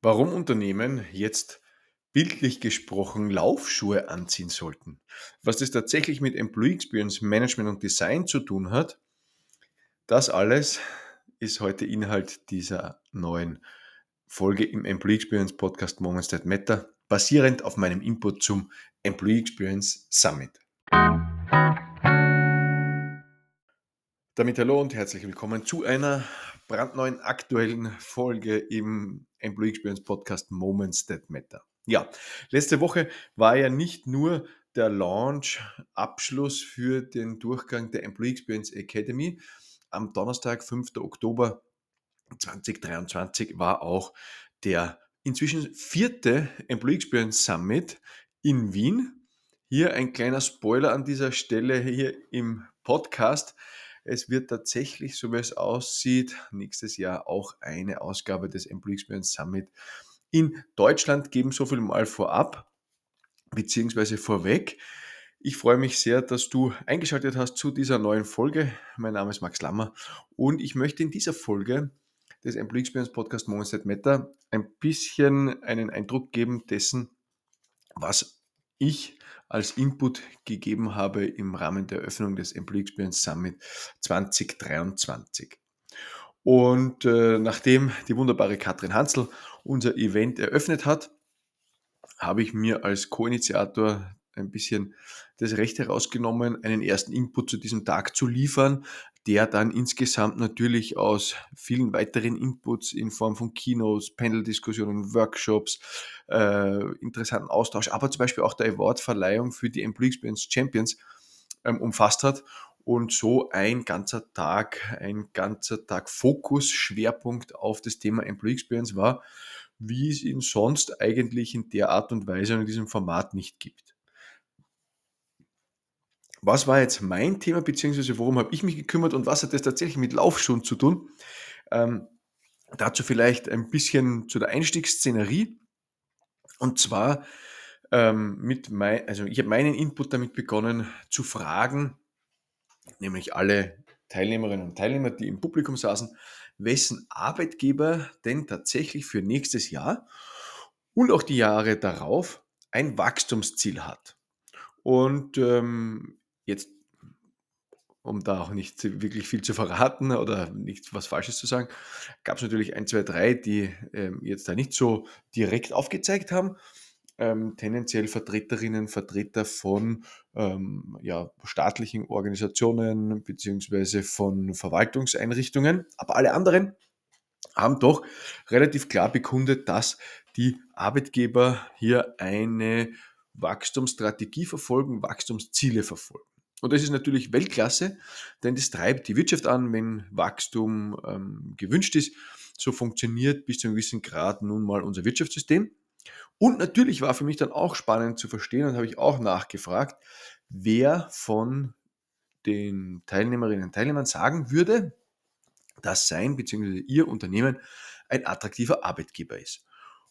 Warum Unternehmen jetzt bildlich gesprochen Laufschuhe anziehen sollten. Was das tatsächlich mit Employee Experience Management und Design zu tun hat, das alles ist heute Inhalt dieser neuen Folge im Employee Experience Podcast Moments That Matter, basierend auf meinem Input zum Employee Experience Summit. Damit hallo und herzlich willkommen zu einer brandneuen aktuellen Folge im Employee Experience Podcast Moments That Matter. Ja, letzte Woche war ja nicht nur der Launch Abschluss für den Durchgang der Employee Experience Academy. Am Donnerstag, 5. Oktober 2023 war auch der inzwischen vierte Employee Experience Summit in Wien. Hier ein kleiner Spoiler an dieser Stelle hier im Podcast. Es wird tatsächlich, so wie es aussieht, nächstes Jahr auch eine Ausgabe des Employee Experience Summit in Deutschland geben. So viel mal vorab, beziehungsweise vorweg. Ich freue mich sehr, dass du eingeschaltet hast zu dieser neuen Folge. Mein Name ist Max Lammer und ich möchte in dieser Folge des Employee Experience Podcast Moments That Matter ein bisschen einen Eindruck geben dessen, was ich als Input gegeben habe im Rahmen der Eröffnung des Employee Experience Summit 2023. Und äh, nachdem die wunderbare Katrin Hansel unser Event eröffnet hat, habe ich mir als Co-Initiator ein bisschen das Recht herausgenommen, einen ersten Input zu diesem Tag zu liefern, der dann insgesamt natürlich aus vielen weiteren Inputs in Form von Kinos, Panel-Diskussionen, Workshops, äh, interessanten Austausch, aber zum Beispiel auch der Award-Verleihung für die Employee Experience Champions ähm, umfasst hat und so ein ganzer Tag, ein ganzer Tag Fokus, Schwerpunkt auf das Thema Employee Experience war, wie es ihn sonst eigentlich in der Art und Weise und in diesem Format nicht gibt. Was war jetzt mein Thema, beziehungsweise worum habe ich mich gekümmert und was hat das tatsächlich mit Laufschuhen zu tun? Ähm, dazu vielleicht ein bisschen zu der Einstiegsszenerie. Und zwar ähm, mit mein, also ich habe meinen Input damit begonnen zu fragen, nämlich alle Teilnehmerinnen und Teilnehmer, die im Publikum saßen, wessen Arbeitgeber denn tatsächlich für nächstes Jahr und auch die Jahre darauf ein Wachstumsziel hat. Und ähm, Jetzt, um da auch nicht wirklich viel zu verraten oder nicht was Falsches zu sagen, gab es natürlich ein, zwei, drei, die ähm, jetzt da nicht so direkt aufgezeigt haben. Ähm, tendenziell Vertreterinnen, Vertreter von ähm, ja, staatlichen Organisationen beziehungsweise von Verwaltungseinrichtungen, aber alle anderen haben doch relativ klar bekundet, dass die Arbeitgeber hier eine Wachstumsstrategie verfolgen, Wachstumsziele verfolgen. Und das ist natürlich Weltklasse, denn das treibt die Wirtschaft an, wenn Wachstum ähm, gewünscht ist. So funktioniert bis zu einem gewissen Grad nun mal unser Wirtschaftssystem. Und natürlich war für mich dann auch spannend zu verstehen und habe ich auch nachgefragt, wer von den Teilnehmerinnen und Teilnehmern sagen würde, dass sein bzw. ihr Unternehmen ein attraktiver Arbeitgeber ist.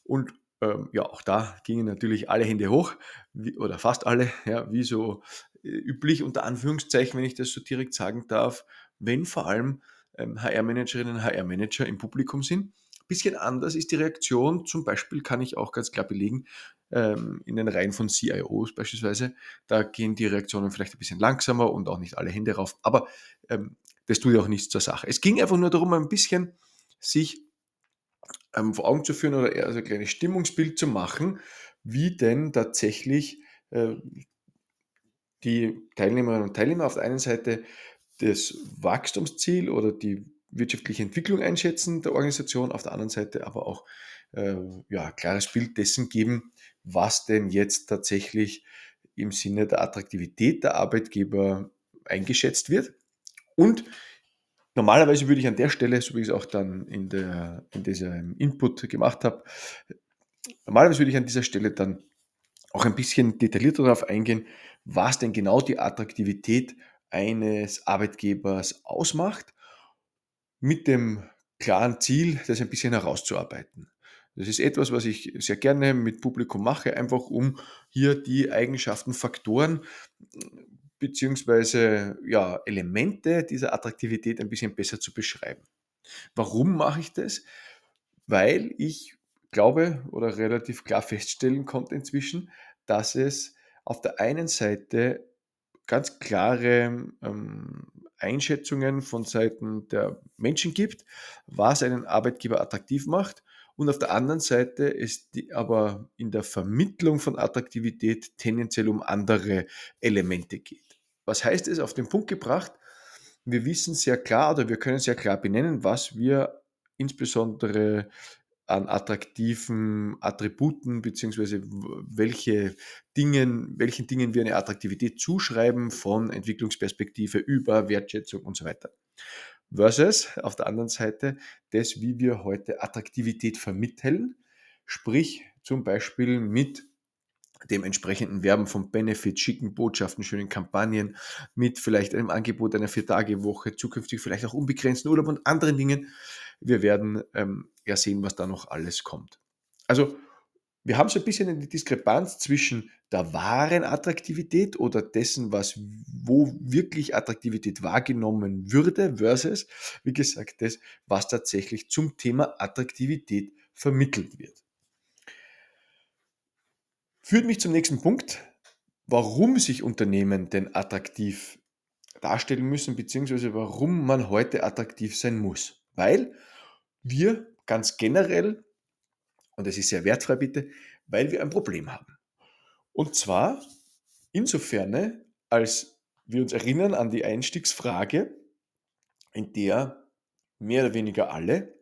Und ähm, ja, auch da gingen natürlich alle Hände hoch, wie, oder fast alle, ja, wie so äh, üblich, unter Anführungszeichen, wenn ich das so direkt sagen darf, wenn vor allem ähm, HR-Managerinnen HR-Manager im Publikum sind. Bisschen anders ist die Reaktion, zum Beispiel kann ich auch ganz klar belegen, ähm, in den Reihen von CIOs beispielsweise, da gehen die Reaktionen vielleicht ein bisschen langsamer und auch nicht alle Hände rauf, aber ähm, das tut ja auch nichts zur Sache. Es ging einfach nur darum, ein bisschen sich ähm, vor Augen zu führen oder eher so ein kleines Stimmungsbild zu machen, wie denn tatsächlich äh, die Teilnehmerinnen und Teilnehmer auf der einen Seite das Wachstumsziel oder die wirtschaftliche Entwicklung einschätzen der Organisation, auf der anderen Seite aber auch äh, ja, klares Bild dessen geben, was denn jetzt tatsächlich im Sinne der Attraktivität der Arbeitgeber eingeschätzt wird. Und normalerweise würde ich an der Stelle, so wie ich es auch dann in, der, in diesem Input gemacht habe, normalerweise würde ich an dieser Stelle dann auch ein bisschen detaillierter darauf eingehen, was denn genau die Attraktivität eines Arbeitgebers ausmacht, mit dem klaren Ziel, das ein bisschen herauszuarbeiten. Das ist etwas, was ich sehr gerne mit Publikum mache, einfach um hier die Eigenschaften, Faktoren beziehungsweise ja, Elemente dieser Attraktivität ein bisschen besser zu beschreiben. Warum mache ich das? Weil ich glaube oder relativ klar feststellen konnte inzwischen, dass es auf der einen Seite ganz klare ähm, Einschätzungen von Seiten der Menschen gibt, was einen Arbeitgeber attraktiv macht und auf der anderen Seite es aber in der Vermittlung von Attraktivität tendenziell um andere Elemente geht. Was heißt es auf den Punkt gebracht? Wir wissen sehr klar oder wir können sehr klar benennen, was wir insbesondere an attraktiven Attributen beziehungsweise welche Dingen, welchen Dingen wir eine Attraktivität zuschreiben von Entwicklungsperspektive über Wertschätzung und so weiter. Versus auf der anderen Seite das, wie wir heute Attraktivität vermitteln, sprich zum Beispiel mit dem entsprechenden Werben von Benefits, schicken Botschaften, schönen Kampagnen, mit vielleicht einem Angebot einer Vier-Tage-Woche, zukünftig vielleicht auch unbegrenzten Urlaub und anderen Dingen. Wir werden ähm, ja sehen, was da noch alles kommt. Also wir haben so ein bisschen eine Diskrepanz zwischen der wahren Attraktivität oder dessen, was wo wirklich Attraktivität wahrgenommen würde, versus, wie gesagt, das, was tatsächlich zum Thema Attraktivität vermittelt wird. Führt mich zum nächsten Punkt, warum sich Unternehmen denn attraktiv darstellen müssen, beziehungsweise warum man heute attraktiv sein muss. Weil wir ganz generell, und das ist sehr wertfrei bitte, weil wir ein Problem haben. Und zwar insofern, als wir uns erinnern an die Einstiegsfrage, in der mehr oder weniger alle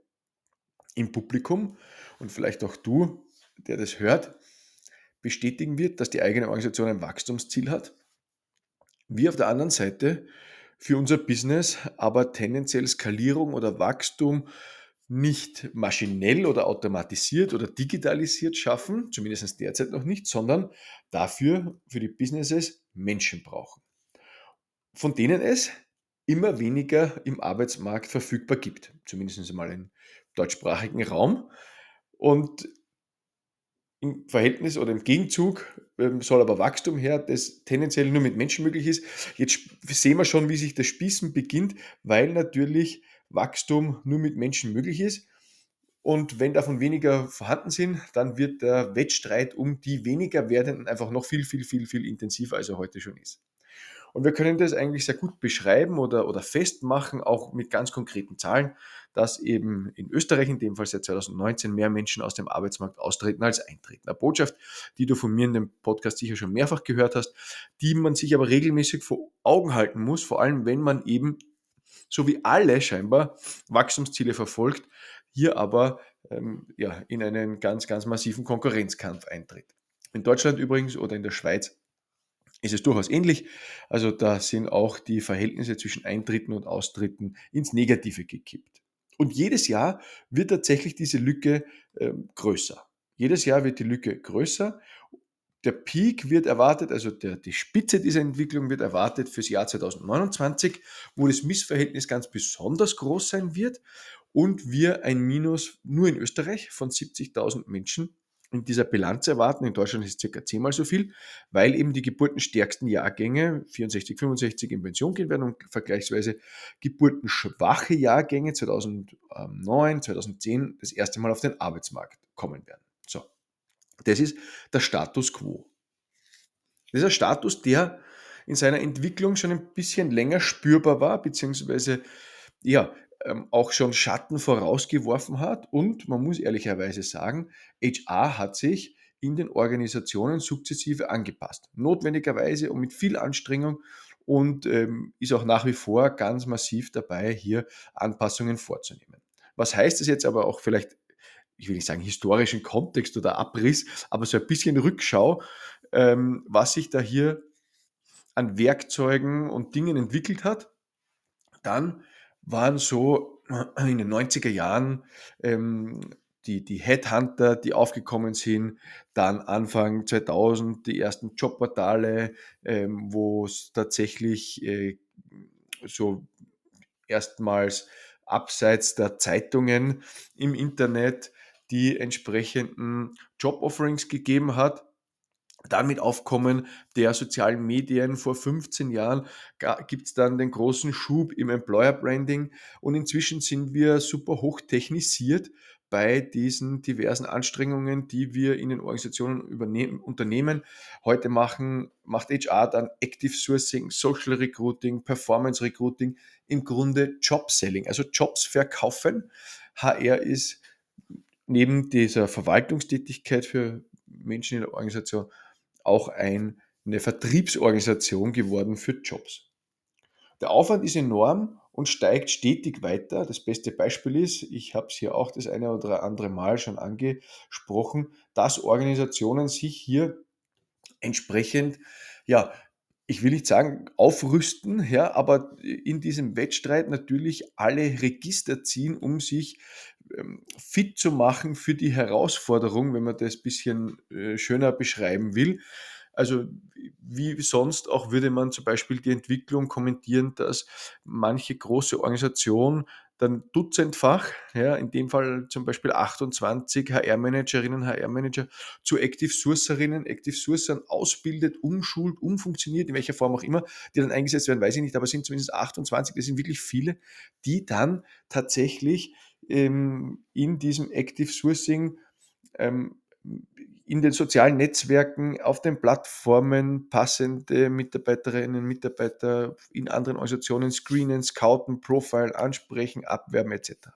im Publikum und vielleicht auch du, der das hört, bestätigen wird, dass die eigene Organisation ein Wachstumsziel hat. Wir auf der anderen Seite für unser Business aber tendenziell Skalierung oder Wachstum nicht maschinell oder automatisiert oder digitalisiert schaffen, zumindest derzeit noch nicht, sondern dafür für die Businesses Menschen brauchen, von denen es immer weniger im Arbeitsmarkt verfügbar gibt, zumindest einmal im deutschsprachigen Raum. Und im Verhältnis oder im Gegenzug ähm, soll aber Wachstum her, das tendenziell nur mit Menschen möglich ist. Jetzt sehen wir schon, wie sich das Spießen beginnt, weil natürlich Wachstum nur mit Menschen möglich ist. Und wenn davon weniger vorhanden sind, dann wird der Wettstreit um die weniger werdenden einfach noch viel, viel, viel, viel intensiver, als er heute schon ist. Und wir können das eigentlich sehr gut beschreiben oder, oder festmachen, auch mit ganz konkreten Zahlen, dass eben in Österreich in dem Fall seit 2019 mehr Menschen aus dem Arbeitsmarkt austreten als eintreten. Eine Botschaft, die du von mir in dem Podcast sicher schon mehrfach gehört hast, die man sich aber regelmäßig vor Augen halten muss, vor allem wenn man eben, so wie alle scheinbar, Wachstumsziele verfolgt, hier aber ähm, ja, in einen ganz, ganz massiven Konkurrenzkampf eintritt. In Deutschland übrigens oder in der Schweiz ist es durchaus ähnlich. Also da sind auch die Verhältnisse zwischen Eintritten und Austritten ins Negative gekippt. Und jedes Jahr wird tatsächlich diese Lücke äh, größer. Jedes Jahr wird die Lücke größer. Der Peak wird erwartet, also der, die Spitze dieser Entwicklung wird erwartet fürs Jahr 2029, wo das Missverhältnis ganz besonders groß sein wird und wir ein Minus nur in Österreich von 70.000 Menschen in dieser Bilanz erwarten. In Deutschland ist es circa zehnmal so viel, weil eben die geburtenstärksten Jahrgänge 64, 65 in Pension gehen werden und vergleichsweise geburtenschwache Jahrgänge 2009, 2010 das erste Mal auf den Arbeitsmarkt kommen werden. So, das ist der Status quo. Das ist ein Status, der in seiner Entwicklung schon ein bisschen länger spürbar war, beziehungsweise ja, auch schon Schatten vorausgeworfen hat. Und man muss ehrlicherweise sagen, HR hat sich in den Organisationen sukzessive angepasst. Notwendigerweise und mit viel Anstrengung und ähm, ist auch nach wie vor ganz massiv dabei, hier Anpassungen vorzunehmen. Was heißt das jetzt aber auch vielleicht, ich will nicht sagen historischen Kontext oder Abriss, aber so ein bisschen Rückschau, ähm, was sich da hier an Werkzeugen und Dingen entwickelt hat. Dann waren so in den 90er Jahren ähm, die, die Headhunter, die aufgekommen sind, dann Anfang 2000 die ersten Jobportale, ähm, wo es tatsächlich äh, so erstmals abseits der Zeitungen im Internet die entsprechenden Job-Offerings gegeben hat dann mit Aufkommen der sozialen Medien vor 15 Jahren gibt es dann den großen Schub im Employer Branding und inzwischen sind wir super hoch technisiert, bei diesen diversen Anstrengungen, die wir in den Organisationen unternehmen. Heute machen, macht HR dann Active Sourcing, Social Recruiting, Performance Recruiting, im Grunde Job Selling, also Jobs verkaufen. HR ist neben dieser Verwaltungstätigkeit für Menschen in der Organisation auch ein, eine Vertriebsorganisation geworden für Jobs. Der Aufwand ist enorm und steigt stetig weiter. Das beste Beispiel ist, ich habe es hier auch das eine oder andere Mal schon angesprochen, dass Organisationen sich hier entsprechend, ja, ich will nicht sagen aufrüsten, ja, aber in diesem Wettstreit natürlich alle Register ziehen, um sich fit zu machen für die Herausforderung, wenn man das ein bisschen äh, schöner beschreiben will. Also wie sonst auch würde man zum Beispiel die Entwicklung kommentieren, dass manche große Organisation dann dutzendfach, ja, in dem Fall zum Beispiel 28 HR-Managerinnen, HR-Manager zu Active Sourcerinnen, Active Sourcern ausbildet, umschult, umfunktioniert, in welcher Form auch immer, die dann eingesetzt werden, weiß ich nicht, aber sind zumindest 28, das sind wirklich viele, die dann tatsächlich ähm, in diesem Active Sourcing ähm, in den sozialen Netzwerken, auf den Plattformen passende Mitarbeiterinnen, Mitarbeiter in anderen Organisationen screenen, scouten, profile, ansprechen, abwerben etc.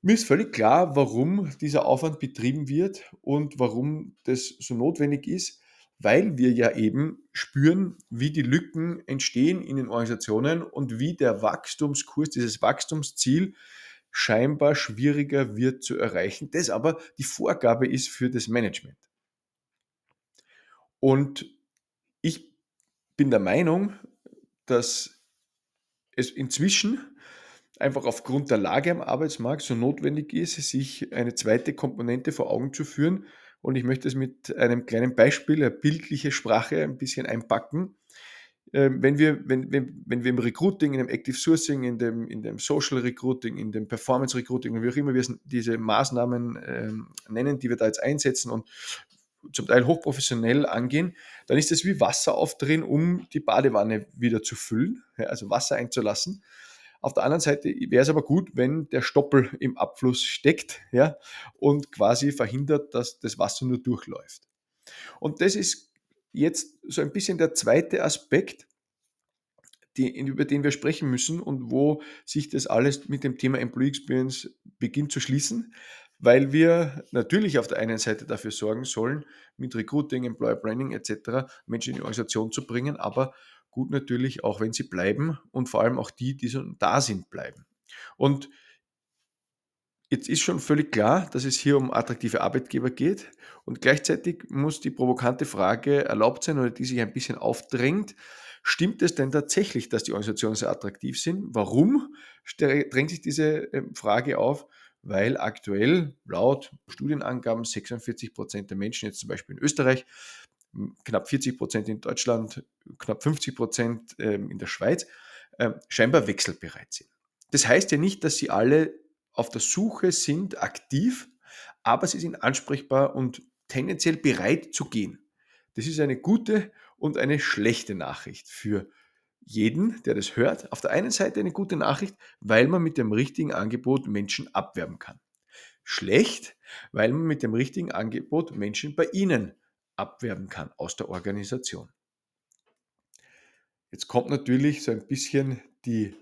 Mir ist völlig klar, warum dieser Aufwand betrieben wird und warum das so notwendig ist, weil wir ja eben spüren, wie die Lücken entstehen in den Organisationen und wie der Wachstumskurs, dieses Wachstumsziel scheinbar schwieriger wird zu erreichen, das aber die Vorgabe ist für das Management. Und ich bin der Meinung, dass es inzwischen einfach aufgrund der Lage am Arbeitsmarkt so notwendig ist, sich eine zweite Komponente vor Augen zu führen. Und ich möchte es mit einem kleinen Beispiel, eine bildliche Sprache ein bisschen einpacken. Ähm, wenn wir, wenn, wenn, wenn wir im Recruiting, in dem Active Sourcing, in dem, in dem Social Recruiting, in dem Performance Recruiting, wie auch immer wir diese Maßnahmen ähm, nennen, die wir da jetzt einsetzen und zum Teil hochprofessionell angehen, dann ist es wie Wasser aufdrehen, um die Badewanne wieder zu füllen, ja, also Wasser einzulassen. Auf der anderen Seite wäre es aber gut, wenn der Stoppel im Abfluss steckt ja, und quasi verhindert, dass das Wasser nur durchläuft. Und das ist jetzt so ein bisschen der zweite Aspekt, die, über den wir sprechen müssen und wo sich das alles mit dem Thema Employee Experience beginnt zu schließen, weil wir natürlich auf der einen Seite dafür sorgen sollen, mit Recruiting, Employer Branding etc. Menschen in die Organisation zu bringen, aber gut natürlich auch, wenn sie bleiben und vor allem auch die, die so da sind, bleiben. Und Jetzt ist schon völlig klar, dass es hier um attraktive Arbeitgeber geht und gleichzeitig muss die provokante Frage erlaubt sein oder die sich ein bisschen aufdrängt. Stimmt es denn tatsächlich, dass die Organisationen sehr attraktiv sind? Warum drängt sich diese ähm, Frage auf? Weil aktuell laut Studienangaben 46 Prozent der Menschen, jetzt zum Beispiel in Österreich, knapp 40 Prozent in Deutschland, knapp 50 Prozent ähm, in der Schweiz, ähm, scheinbar wechselbereit sind. Das heißt ja nicht, dass sie alle auf der Suche sind, aktiv, aber sie sind ansprechbar und tendenziell bereit zu gehen. Das ist eine gute und eine schlechte Nachricht für jeden, der das hört. Auf der einen Seite eine gute Nachricht, weil man mit dem richtigen Angebot Menschen abwerben kann. Schlecht, weil man mit dem richtigen Angebot Menschen bei Ihnen abwerben kann aus der Organisation. Jetzt kommt natürlich so ein bisschen die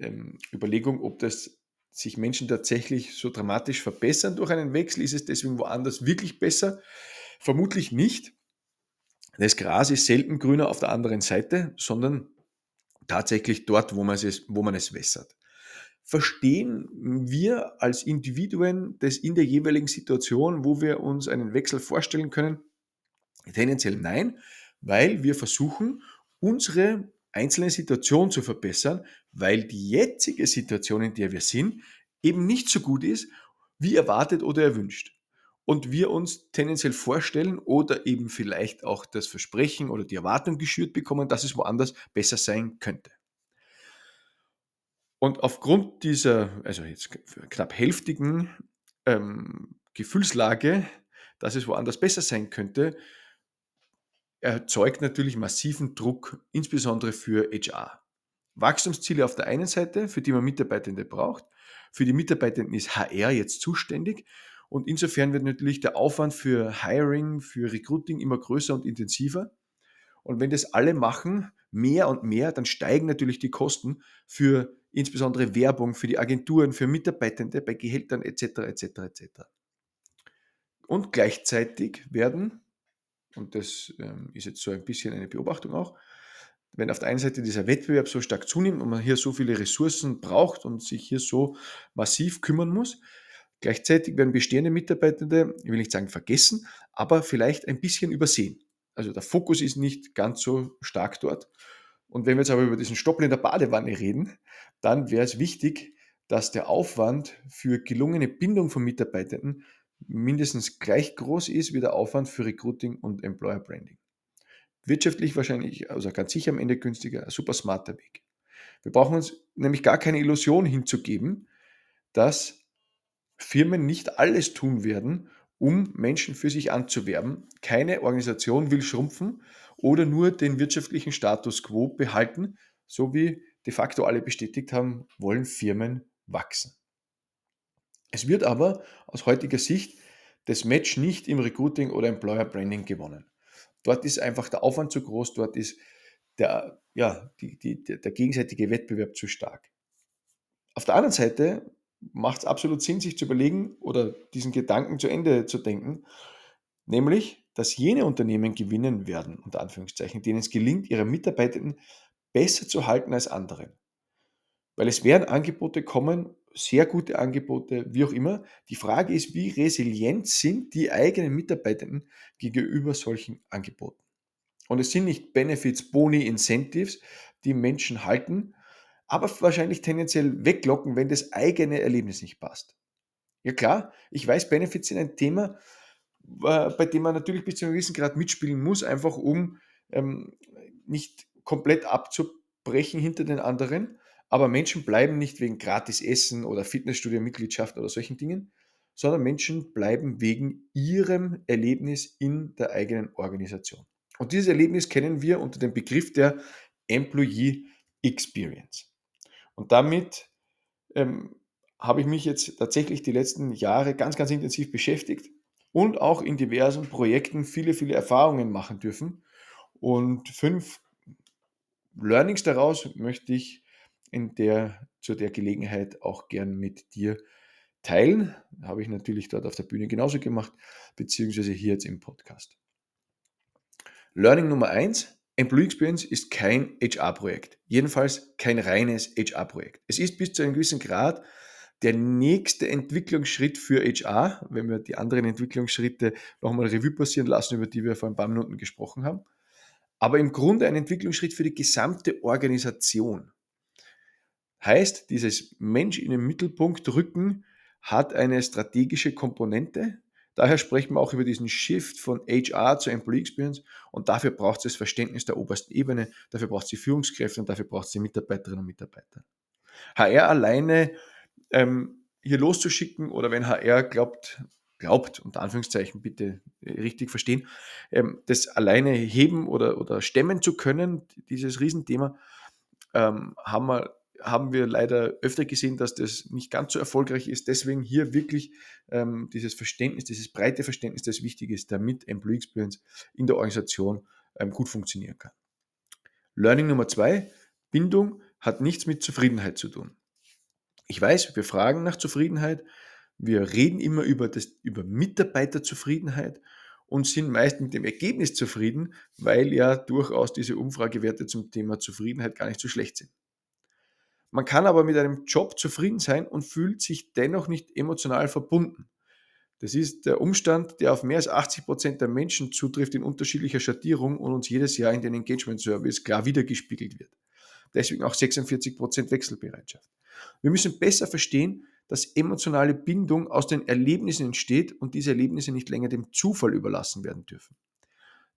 ähm, Überlegung, ob das sich Menschen tatsächlich so dramatisch verbessern durch einen Wechsel? Ist es deswegen woanders wirklich besser? Vermutlich nicht. Das Gras ist selten grüner auf der anderen Seite, sondern tatsächlich dort, wo man es, wo man es wässert. Verstehen wir als Individuen das in der jeweiligen Situation, wo wir uns einen Wechsel vorstellen können? Tendenziell nein, weil wir versuchen, unsere einzelne Situation zu verbessern, weil die jetzige Situation, in der wir sind, eben nicht so gut ist, wie erwartet oder erwünscht. Und wir uns tendenziell vorstellen oder eben vielleicht auch das Versprechen oder die Erwartung geschürt bekommen, dass es woanders besser sein könnte. Und aufgrund dieser, also jetzt knapp hälftigen ähm, Gefühlslage, dass es woanders besser sein könnte, erzeugt natürlich massiven Druck, insbesondere für HR. Wachstumsziele auf der einen Seite, für die man Mitarbeitende braucht, Für die Mitarbeitenden ist HR jetzt zuständig. Und insofern wird natürlich der Aufwand für Hiring, für Recruiting immer größer und intensiver. Und wenn das alle machen, mehr und mehr, dann steigen natürlich die Kosten für insbesondere Werbung, für die Agenturen, für Mitarbeitende bei Gehältern etc. etc. etc. Und gleichzeitig werden, und das ähm, ist jetzt so ein bisschen eine Beobachtung auch, wenn auf der einen Seite dieser Wettbewerb so stark zunimmt und man hier so viele Ressourcen braucht und sich hier so massiv kümmern muss, gleichzeitig werden bestehende Mitarbeitende, ich will nicht sagen vergessen, aber vielleicht ein bisschen übersehen. Also der Fokus ist nicht ganz so stark dort. Und wenn wir jetzt aber über diesen Stoppel in der Badewanne reden, dann wäre es wichtig, dass der Aufwand für gelungene Bindung von Mitarbeitenden mindestens gleich groß ist wie der Aufwand für Recruiting und Employer Branding. Wirtschaftlich wahrscheinlich, also ganz sicher am Ende günstiger, ein super smarter Weg. Wir brauchen uns nämlich gar keine Illusion hinzugeben, dass Firmen nicht alles tun werden, um Menschen für sich anzuwerben. Keine Organisation will schrumpfen oder nur den wirtschaftlichen Status quo behalten, so wie de facto alle bestätigt haben, wollen Firmen wachsen. Es wird aber aus heutiger Sicht das Match nicht im Recruiting oder Employer Branding gewonnen. Dort ist einfach der Aufwand zu groß, dort ist der, ja, die, die, der gegenseitige Wettbewerb zu stark. Auf der anderen Seite macht es absolut Sinn, sich zu überlegen oder diesen Gedanken zu Ende zu denken, nämlich, dass jene Unternehmen gewinnen werden, unter Anführungszeichen, denen es gelingt, ihre Mitarbeitenden besser zu halten als andere. Weil es werden Angebote kommen, sehr gute Angebote, wie auch immer. Die Frage ist, wie resilient sind die eigenen Mitarbeitenden gegenüber solchen Angeboten? Und es sind nicht Benefits, Boni, Incentives, die Menschen halten, aber wahrscheinlich tendenziell weglocken, wenn das eigene Erlebnis nicht passt. Ja klar, ich weiß, Benefits sind ein Thema, äh, bei dem man natürlich bis zu einem gewissen Grad mitspielen muss, einfach um ähm, nicht komplett abzubrechen hinter den anderen. Aber Menschen bleiben nicht wegen gratis Essen oder Fitnessstudio-Mitgliedschaft oder solchen Dingen, sondern Menschen bleiben wegen ihrem Erlebnis in der eigenen Organisation. Und dieses Erlebnis kennen wir unter dem Begriff der Employee Experience. Und damit ähm, habe ich mich jetzt tatsächlich die letzten Jahre ganz, ganz intensiv beschäftigt und auch in diversen Projekten viele, viele Erfahrungen machen dürfen. Und fünf Learnings daraus möchte ich in der, zu der Gelegenheit auch gern mit dir teilen. Habe ich natürlich dort auf der Bühne genauso gemacht, beziehungsweise hier jetzt im Podcast. Learning Nummer eins: Employee Experience ist kein HR-Projekt. Jedenfalls kein reines HR-Projekt. Es ist bis zu einem gewissen Grad der nächste Entwicklungsschritt für HR, wenn wir die anderen Entwicklungsschritte nochmal Revue passieren lassen, über die wir vor ein paar Minuten gesprochen haben. Aber im Grunde ein Entwicklungsschritt für die gesamte Organisation. Heißt, dieses Mensch in den Mittelpunkt rücken hat eine strategische Komponente. Daher sprechen wir auch über diesen Shift von HR zu Employee Experience und dafür braucht es das Verständnis der obersten Ebene, dafür braucht es die Führungskräfte und dafür braucht es die Mitarbeiterinnen und Mitarbeiter. HR alleine ähm, hier loszuschicken oder wenn HR glaubt, glaubt, unter Anführungszeichen bitte richtig verstehen, ähm, das alleine heben oder, oder stemmen zu können, dieses Riesenthema, ähm, haben wir haben wir leider öfter gesehen, dass das nicht ganz so erfolgreich ist. Deswegen hier wirklich ähm, dieses Verständnis, dieses breite Verständnis, das wichtig ist, damit Employee Experience in der Organisation ähm, gut funktionieren kann. Learning Nummer zwei, Bindung hat nichts mit Zufriedenheit zu tun. Ich weiß, wir fragen nach Zufriedenheit, wir reden immer über, das, über Mitarbeiterzufriedenheit und sind meist mit dem Ergebnis zufrieden, weil ja durchaus diese Umfragewerte zum Thema Zufriedenheit gar nicht so schlecht sind. Man kann aber mit einem Job zufrieden sein und fühlt sich dennoch nicht emotional verbunden. Das ist der Umstand, der auf mehr als 80 Prozent der Menschen zutrifft in unterschiedlicher Schattierung und uns jedes Jahr in den Engagement Service klar wiedergespiegelt wird. Deswegen auch 46 Prozent Wechselbereitschaft. Wir müssen besser verstehen, dass emotionale Bindung aus den Erlebnissen entsteht und diese Erlebnisse nicht länger dem Zufall überlassen werden dürfen.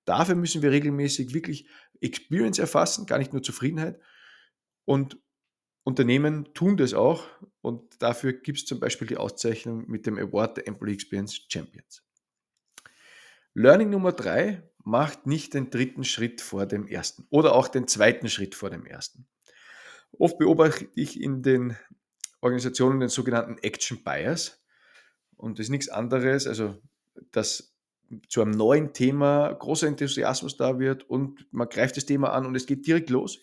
Dafür müssen wir regelmäßig wirklich Experience erfassen, gar nicht nur Zufriedenheit und Unternehmen tun das auch und dafür gibt es zum Beispiel die Auszeichnung mit dem Award der Employee Experience Champions. Learning Nummer drei macht nicht den dritten Schritt vor dem ersten oder auch den zweiten Schritt vor dem ersten. Oft beobachte ich in den Organisationen den sogenannten Action Bias. Und das ist nichts anderes, also dass zu einem neuen Thema großer Enthusiasmus da wird und man greift das Thema an und es geht direkt los.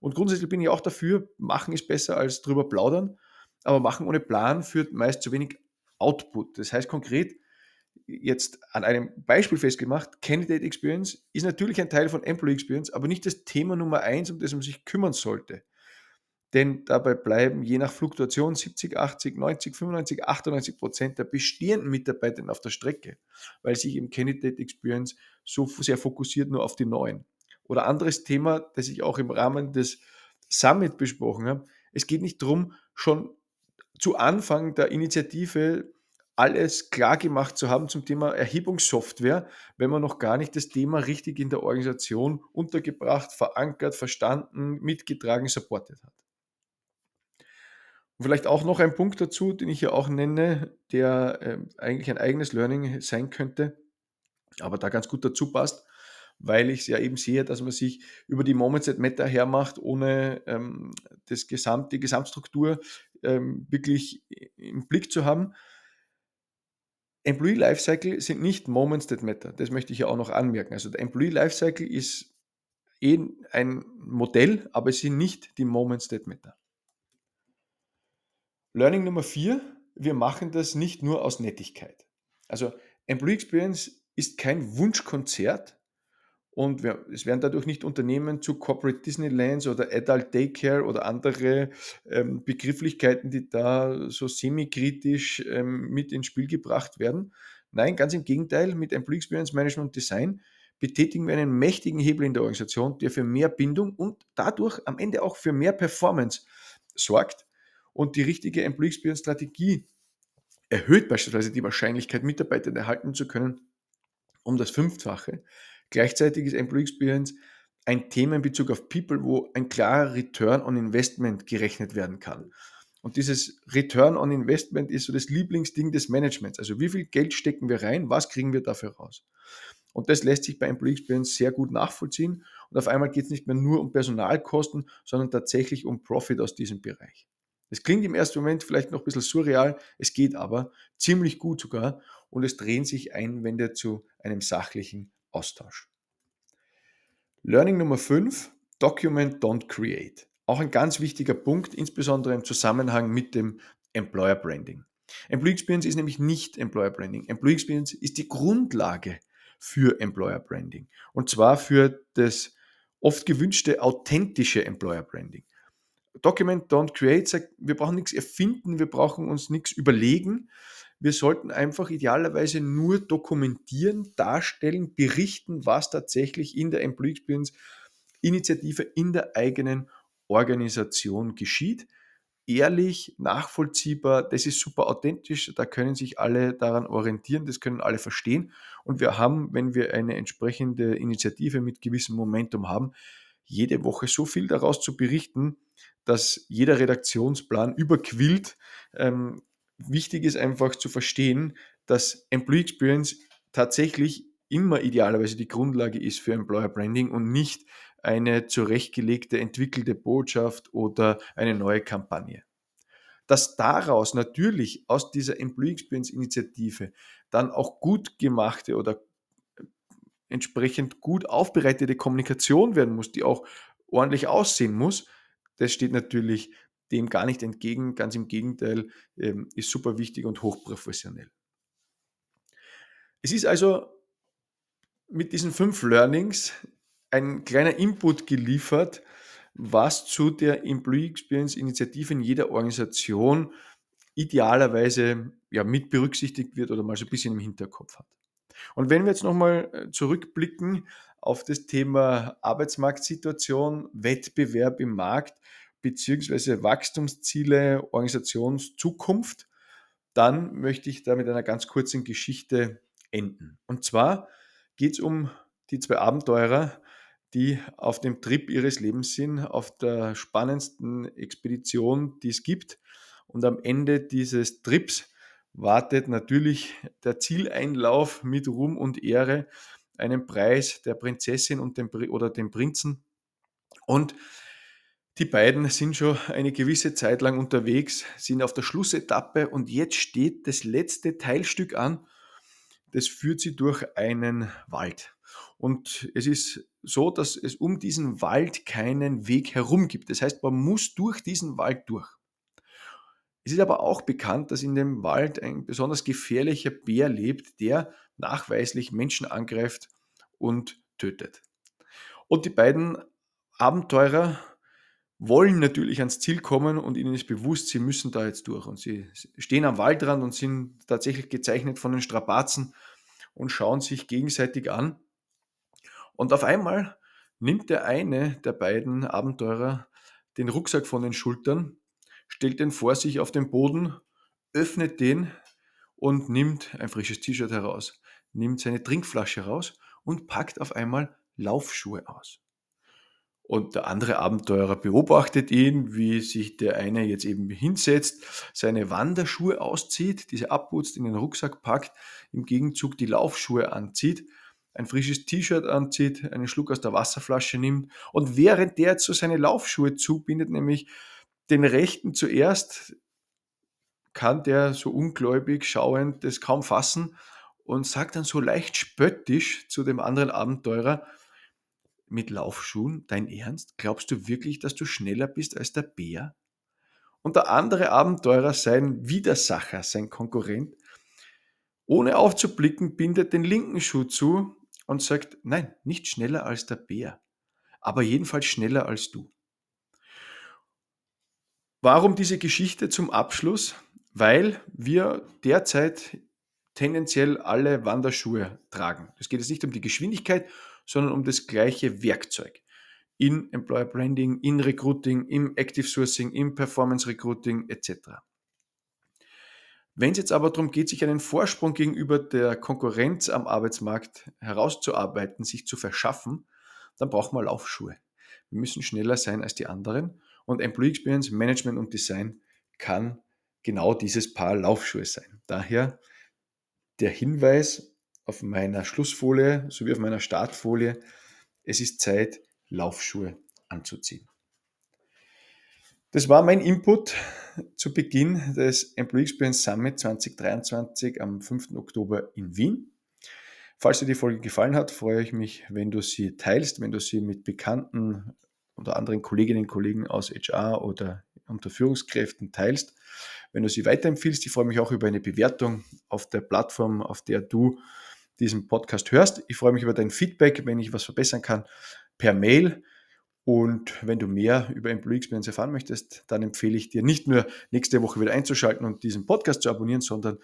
Und grundsätzlich bin ich auch dafür, machen ist besser als drüber plaudern, aber machen ohne Plan führt meist zu wenig Output. Das heißt konkret, jetzt an einem Beispiel festgemacht, Candidate Experience ist natürlich ein Teil von Employee Experience, aber nicht das Thema Nummer eins, um das man sich kümmern sollte. Denn dabei bleiben je nach Fluktuation 70, 80, 90, 95, 98 Prozent der bestehenden Mitarbeiter auf der Strecke, weil sich im Candidate Experience so sehr fokussiert nur auf die neuen. Oder anderes Thema, das ich auch im Rahmen des Summit besprochen habe. Es geht nicht darum, schon zu Anfang der Initiative alles klar gemacht zu haben zum Thema Erhebungssoftware, wenn man noch gar nicht das Thema richtig in der Organisation untergebracht, verankert, verstanden, mitgetragen, supportet hat. Und vielleicht auch noch ein Punkt dazu, den ich hier auch nenne, der äh, eigentlich ein eigenes Learning sein könnte, aber da ganz gut dazu passt, weil ich es ja eben sehe, dass man sich über die Moments that Matter hermacht, ohne ähm, das Gesamt, die Gesamtstruktur ähm, wirklich im Blick zu haben. Employee Lifecycle sind nicht Moments that matter. Das möchte ich ja auch noch anmerken. Also der Employee Lifecycle ist eh ein Modell, aber es sind nicht die Moments that matter. Learning Nummer vier, wir machen das nicht nur aus Nettigkeit. Also Employee Experience ist kein Wunschkonzert, und es werden dadurch nicht Unternehmen zu Corporate Disneylands oder Adult Daycare oder andere ähm, Begrifflichkeiten, die da so semi-kritisch ähm, mit ins Spiel gebracht werden. Nein, ganz im Gegenteil, mit Employee Experience Management Design betätigen wir einen mächtigen Hebel in der Organisation, der für mehr Bindung und dadurch am Ende auch für mehr Performance sorgt. Und die richtige Employee Experience Strategie erhöht beispielsweise die Wahrscheinlichkeit, Mitarbeiter erhalten zu können, um das Fünffache. Gleichzeitig ist Employee Experience ein Thema in Bezug auf People, wo ein klarer Return on Investment gerechnet werden kann. Und dieses Return on Investment ist so das Lieblingsding des Managements. Also wie viel Geld stecken wir rein, was kriegen wir dafür raus? Und das lässt sich bei Employee Experience sehr gut nachvollziehen. Und auf einmal geht es nicht mehr nur um Personalkosten, sondern tatsächlich um Profit aus diesem Bereich. Es klingt im ersten Moment vielleicht noch ein bisschen surreal, es geht aber ziemlich gut sogar und es drehen sich Einwände zu einem sachlichen Austausch. Learning Nummer 5, Document, don't create. Auch ein ganz wichtiger Punkt, insbesondere im Zusammenhang mit dem Employer Branding. Employee Experience ist nämlich nicht Employer Branding. Employee Experience ist die Grundlage für Employer Branding. Und zwar für das oft gewünschte authentische Employer Branding. Document Don't Create sagt, wir brauchen nichts erfinden, wir brauchen uns nichts überlegen, wir sollten einfach idealerweise nur dokumentieren, darstellen, berichten, was tatsächlich in der Employee Experience Initiative in der eigenen Organisation geschieht. Ehrlich, nachvollziehbar, das ist super authentisch, da können sich alle daran orientieren, das können alle verstehen. Und wir haben, wenn wir eine entsprechende Initiative mit gewissem Momentum haben, jede Woche so viel daraus zu berichten, dass jeder Redaktionsplan überquillt. Ähm, wichtig ist einfach zu verstehen, dass Employee Experience tatsächlich immer idealerweise die Grundlage ist für Employer Branding und nicht eine zurechtgelegte, entwickelte Botschaft oder eine neue Kampagne. Dass daraus natürlich aus dieser Employee Experience Initiative dann auch gut gemachte oder entsprechend gut aufbereitete Kommunikation werden muss, die auch ordentlich aussehen muss, das steht natürlich dem gar nicht entgegen, ganz im Gegenteil, ähm, ist super wichtig und hochprofessionell. Es ist also mit diesen fünf Learnings ein kleiner Input geliefert, was zu der Employee Experience Initiative in jeder Organisation idealerweise ja, mit berücksichtigt wird oder mal so ein bisschen im Hinterkopf hat. Und wenn wir jetzt nochmal äh, zurückblicken auf das Thema Arbeitsmarktsituation, Wettbewerb im Markt, beziehungsweise Wachstumsziele, Organisationszukunft, dann möchte ich da mit einer ganz kurzen Geschichte enden. Und zwar geht es um die zwei Abenteurer, die auf dem Trip ihres Lebens sind, auf der spannendsten Expedition, die es gibt. Und am Ende dieses Trips wartet natürlich der Zieleinlauf mit Ruhm und Ehre, einen Preis der Prinzessin und dem, oder dem Prinzen. Und Die beiden sind schon eine gewisse Zeit lang unterwegs, sind auf der Schlussetappe und jetzt steht das letzte Teilstück an. Das führt sie durch einen Wald. Und es ist so, dass es um diesen Wald keinen Weg herum gibt. Das heißt, man muss durch diesen Wald durch. Es ist aber auch bekannt, dass in dem Wald ein besonders gefährlicher Bär lebt, der nachweislich Menschen angreift und tötet. Und die beiden Abenteurer wollen natürlich ans Ziel kommen und ihnen ist bewusst, sie müssen da jetzt durch. Und sie stehen am Waldrand und sind tatsächlich gezeichnet von den Strapazen und schauen sich gegenseitig an. Und auf einmal nimmt der eine der beiden Abenteurer den Rucksack von den Schultern, stellt den vor sich auf den Boden, öffnet den und nimmt ein frisches T-Shirt heraus, nimmt seine Trinkflasche raus und packt auf einmal Laufschuhe aus. Und der andere Abenteurer beobachtet ihn, wie sich der eine jetzt eben hinsetzt, seine Wanderschuhe auszieht, diese abputzt, in den Rucksack packt, im Gegenzug die Laufschuhe anzieht, ein frisches T-Shirt anzieht, einen Schluck aus der Wasserflasche nimmt und während der jetzt so seine Laufschuhe zubindet, nämlich den rechten zuerst, kann der so ungläubig schauend das kaum fassen und sagt dann so leicht spöttisch zu dem anderen Abenteurer, mit Laufschuhen? Dein Ernst? Glaubst du wirklich, dass du schneller bist als der Bär? Und der andere Abenteurer, sein Widersacher, sein Konkurrent, ohne aufzublicken, bindet den linken Schuh zu und sagt, nein, nicht schneller als der Bär, aber jedenfalls schneller als du. Warum diese Geschichte zum Abschluss? Weil wir derzeit tendenziell alle Wanderschuhe tragen. Es geht jetzt nicht um die Geschwindigkeit, sondern um das gleiche Werkzeug. In Employer Branding, in Recruiting, im Active Sourcing, im Performance Recruiting etc. Wenn es jetzt aber darum geht, sich einen Vorsprung gegenüber der Konkurrenz am Arbeitsmarkt herauszuarbeiten, sich zu verschaffen, dann braucht man Laufschuhe. Wir müssen schneller sein als die anderen und Employee Experience, Management und Design kann genau dieses Paar Laufschuhe sein. Daher der Hinweis auf meiner Schlussfolie sowie auf meiner Startfolie, es ist Zeit, Laufschuhe anzuziehen. Das war mein Input zu Beginn des Employee Experience Summit 2023 am 5. Oktober in Wien. Falls dir die Folge gefallen hat, freue ich mich, wenn du sie teilst, wenn du sie mit Bekannten oder anderen Kolleginnen und Kollegen aus HR oder unter Führungskräften teilst. Wenn du sie weiterempfiehlst, ich freue mich auch über eine Bewertung auf der Plattform, auf der du diesen Podcast hörst. Ich freue mich über dein Feedback, wenn ich was verbessern kann, per Mail. Und wenn du mehr über Employee Experience erfahren möchtest, dann empfehle ich dir nicht nur nächste Woche wieder einzuschalten und diesen Podcast zu abonnieren, sondern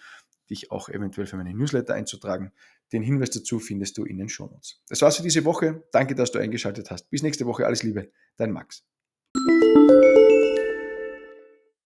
dich auch eventuell für meine Newsletter einzutragen. Den Hinweis dazu findest du in den Shownotes. Das war's für diese Woche. Danke, dass du eingeschaltet hast. Bis nächste Woche. Alles Liebe. Dein Max.